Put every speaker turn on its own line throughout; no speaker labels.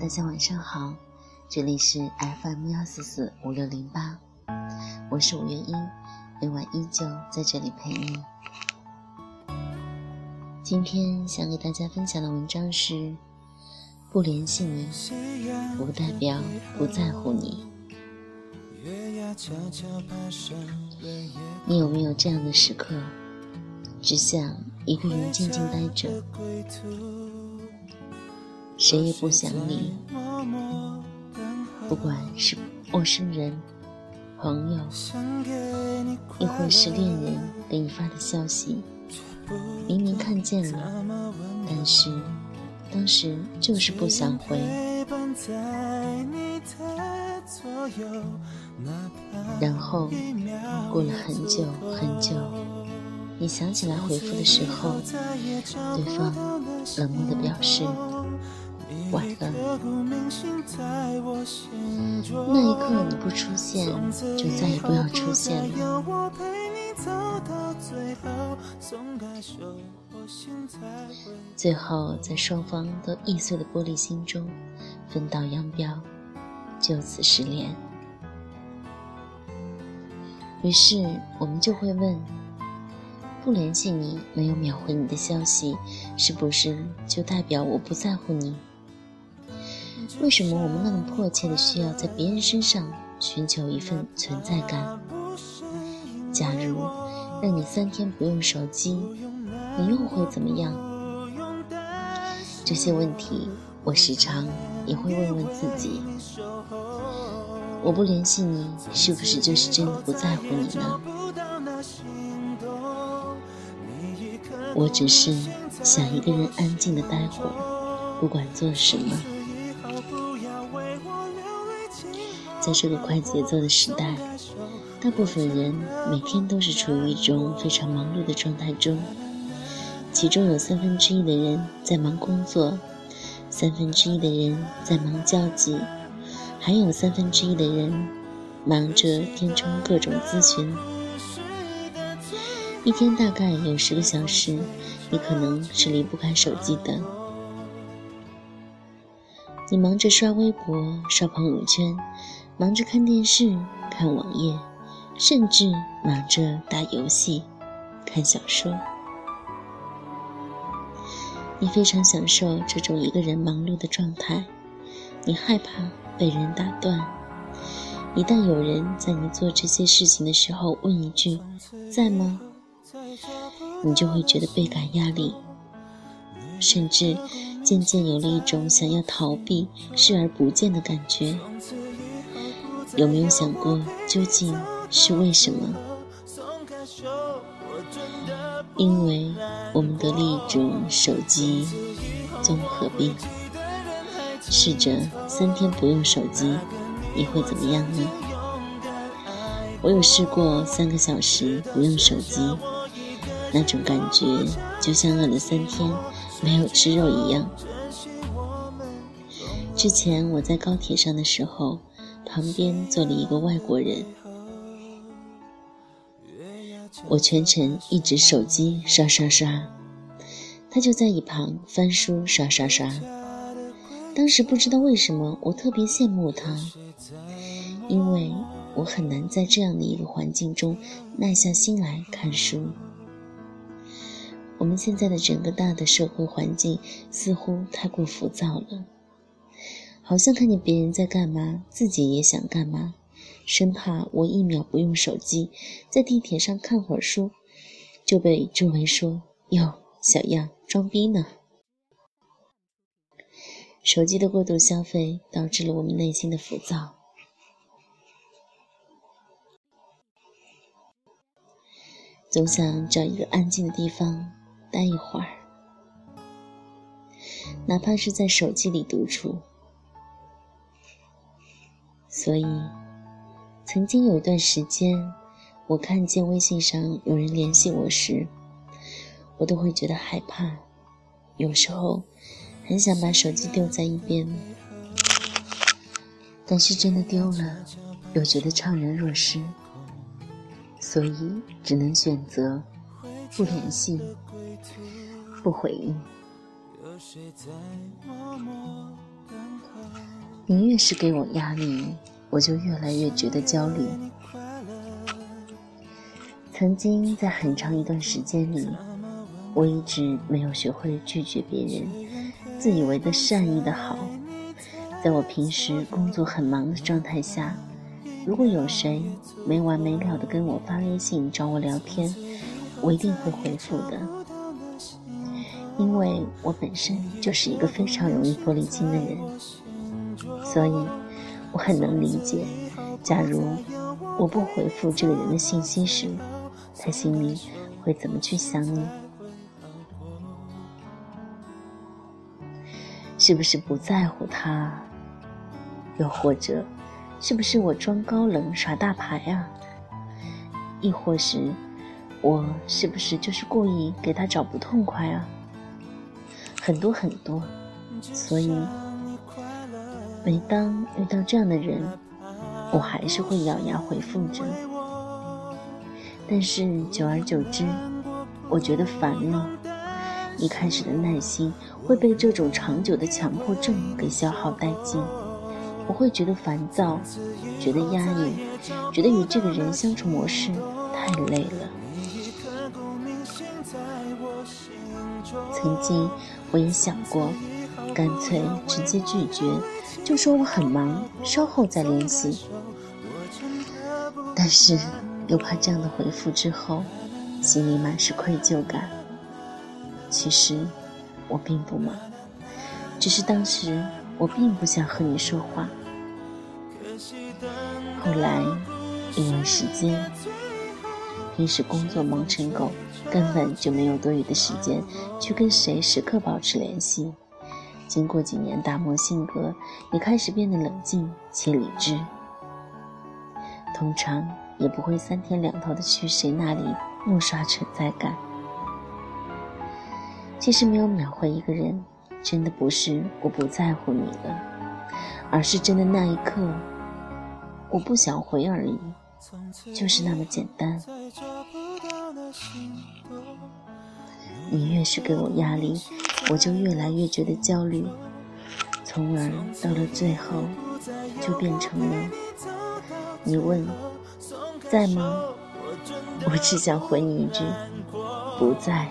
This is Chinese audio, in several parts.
大家晚上好，这里是 FM 幺四四五六零八，我是五月英，每晚依旧在这里陪你。今天想给大家分享的文章是：不联系你，不代表不在乎你。你有没有这样的时刻，只想一个人静静待着？谁也不想你，不管是陌生人、朋友，亦或是恋人给你发的消息，明明看见了，但是当时就是不想回。然后过了很久很久，你想起来回复的时候，对方冷漠的表示。晚了，那一刻你不出现，就再也不要出现了。最后，在双方都易碎的玻璃心中，分道扬镳，就此失联。于是，我们就会问：不联系你，没有秒回你的消息，是不是就代表我不在乎你？为什么我们那么迫切的需要在别人身上寻求一份存在感？假如让你三天不用手机，你又会怎么样？这些问题，我时常也会问问自己。我不联系你，是不是就是真的不在乎你呢？我只是想一个人安静的待会儿，不管做什么。在这个快节奏的时代，大部分人每天都是处于一种非常忙碌的状态中，其中有三分之一的人在忙工作，三分之一的人在忙交际，还有三分之一的人忙着填充各种咨询。一天大概有十个小时，你可能是离不开手机的。你忙着刷微博、刷朋友圈。忙着看电视、看网页，甚至忙着打游戏、看小说。你非常享受这种一个人忙碌的状态，你害怕被人打断。一旦有人在你做这些事情的时候问一句“在吗”，你就会觉得倍感压力，甚至渐渐有了一种想要逃避、视而不见的感觉。有没有想过，究竟是为什么？因为我们得了一种手机综合病。试着三天不用手机，你会怎么样呢？我有试过三个小时不用手机，那种感觉就像饿了三天没有吃肉一样。之前我在高铁上的时候。旁边坐了一个外国人，我全程一直手机刷刷刷，他就在一旁翻书刷刷刷。当时不知道为什么，我特别羡慕他，因为我很难在这样的一个环境中耐下心来看书。我们现在的整个大的社会环境似乎太过浮躁了。好像看见别人在干嘛，自己也想干嘛，生怕我一秒不用手机，在地铁上看会儿书，就被周围说：“哟，小样，装逼呢。”手机的过度消费导致了我们内心的浮躁，总想找一个安静的地方待一会儿，哪怕是在手机里独处。所以，曾经有一段时间，我看见微信上有人联系我时，我都会觉得害怕。有时候，很想把手机丢在一边，但是真的丢了，又觉得怅然若失，所以只能选择不联系、不回应。有谁在默默你越是给我压力，我就越来越觉得焦虑。曾经在很长一段时间里，我一直没有学会拒绝别人，自以为的善意的好。在我平时工作很忙的状态下，如果有谁没完没了的跟我发微信找我聊天，我一定会回复的，因为我本身就是一个非常容易玻璃心的人。所以，我很能理解，假如我不回复这个人的信息时，他心里会怎么去想你？是不是不在乎他？又或者，是不是我装高冷耍大牌啊？亦或是，我是不是就是故意给他找不痛快啊？很多很多，所以。每当遇到这样的人，我还是会咬牙回复着。但是久而久之，我觉得烦了。一开始的耐心会被这种长久的强迫症给消耗殆尽。我会觉得烦躁，觉得压抑，觉得与这个人相处模式太累了。曾经我也想过，干脆直接拒绝。就说我很忙，稍后再联系。但是又怕这样的回复之后，心里满是愧疚感。其实我并不忙，只是当时我并不想和你说话。后来因为时间，平时工作忙成狗，根本就没有多余的时间去跟谁时刻保持联系。经过几年打磨，性格也开始变得冷静且理智。通常也不会三天两头的去谁那里怒刷存在感。其实没有秒回一个人，真的不是我不在乎你了，而是真的那一刻我不想回而已，就是那么简单。你越是给我压力。我就越来越觉得焦虑，从而到了最后，就变成了你问在吗？我只想回你一句不在。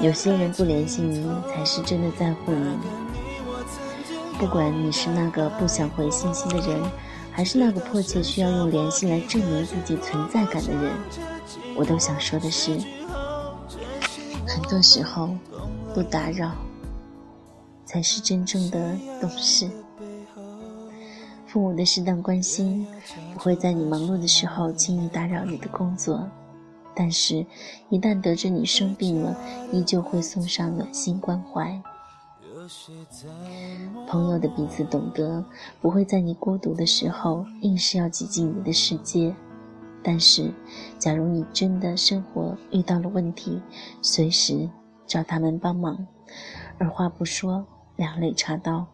有些人不联系你，才是真的在乎你。不管你是那个不想回信息的人，还是那个迫切需要用联系来证明自己存在感的人，我都想说的是。多时候，不打扰才是真正的懂事。父母的适当关心，不会在你忙碌的时候轻易打扰你的工作，但是，一旦得知你生病了，依旧会送上暖心关怀。朋友的彼此懂得，不会在你孤独的时候硬是要挤进你的世界。但是，假如你真的生活遇到了问题，随时找他们帮忙，二话不说，两肋插刀。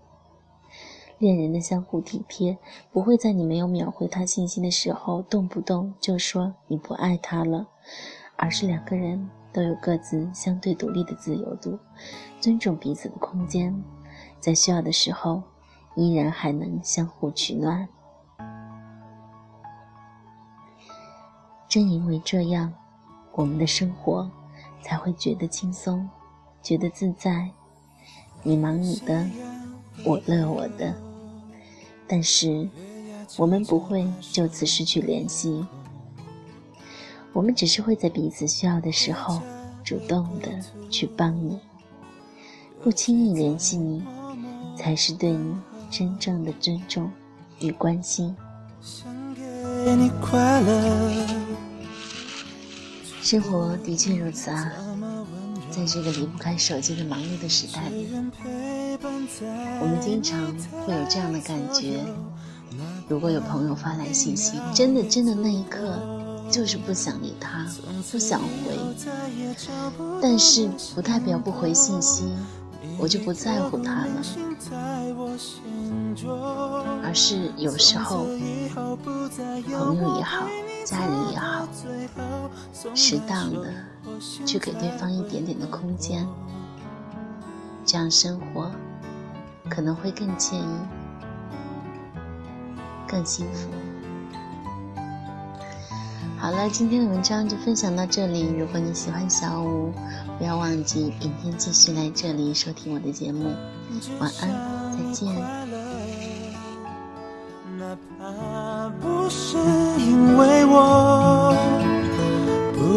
恋人的相互体贴，不会在你没有秒回他信息的时候，动不动就说你不爱他了，而是两个人都有各自相对独立的自由度，尊重彼此的空间，在需要的时候，依然还能相互取暖。正因为这样，我们的生活才会觉得轻松，觉得自在。你忙你的，我乐我的。但是，我们不会就此失去联系。我们只是会在彼此需要的时候，主动的去帮你。不轻易联系你，才是对你真正的尊重与关心。生活的确如此啊，在这个离不开手机的忙碌的时代里，我们经常会有这样的感觉：如果有朋友发来信息，真的真的那一刻就是不想理他，不想回，但是不代表不回信息，我就不在乎他了，而是有时候朋友也好。家人也好，适当的去给对方一点点的空间，这样生活
可能会更惬意，更幸福。好了，今天的文章就分享到这里。如果你喜欢小五，不要忘记明天继续来这里收听我的节目。晚安，再见。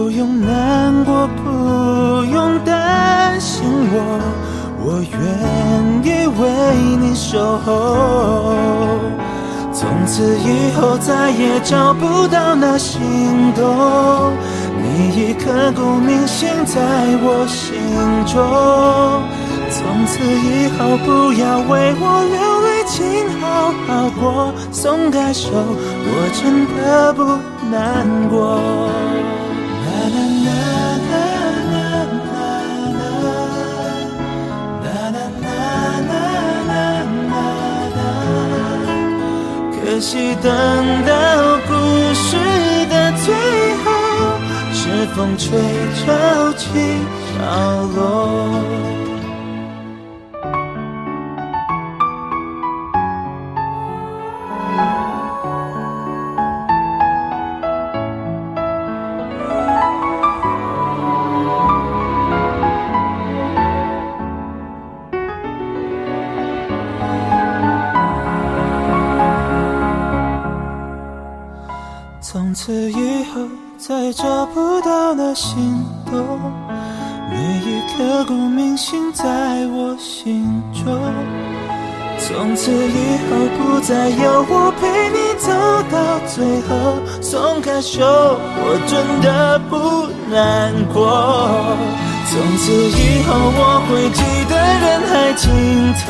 不用难过，不用担心我，我愿意为你守候。从此以后再也找不到那心动，你已刻骨铭心在我心中。从此以后不要为我流泪，请好好过，松开手，我真的不难过。可惜等到故事的最后，是风吹潮起潮落。以后再找不到那心动，你已刻骨铭心在我心中。从此以后不再有我陪你走到最后，松开手我真的不难过。从此以后我会记得人海尽头，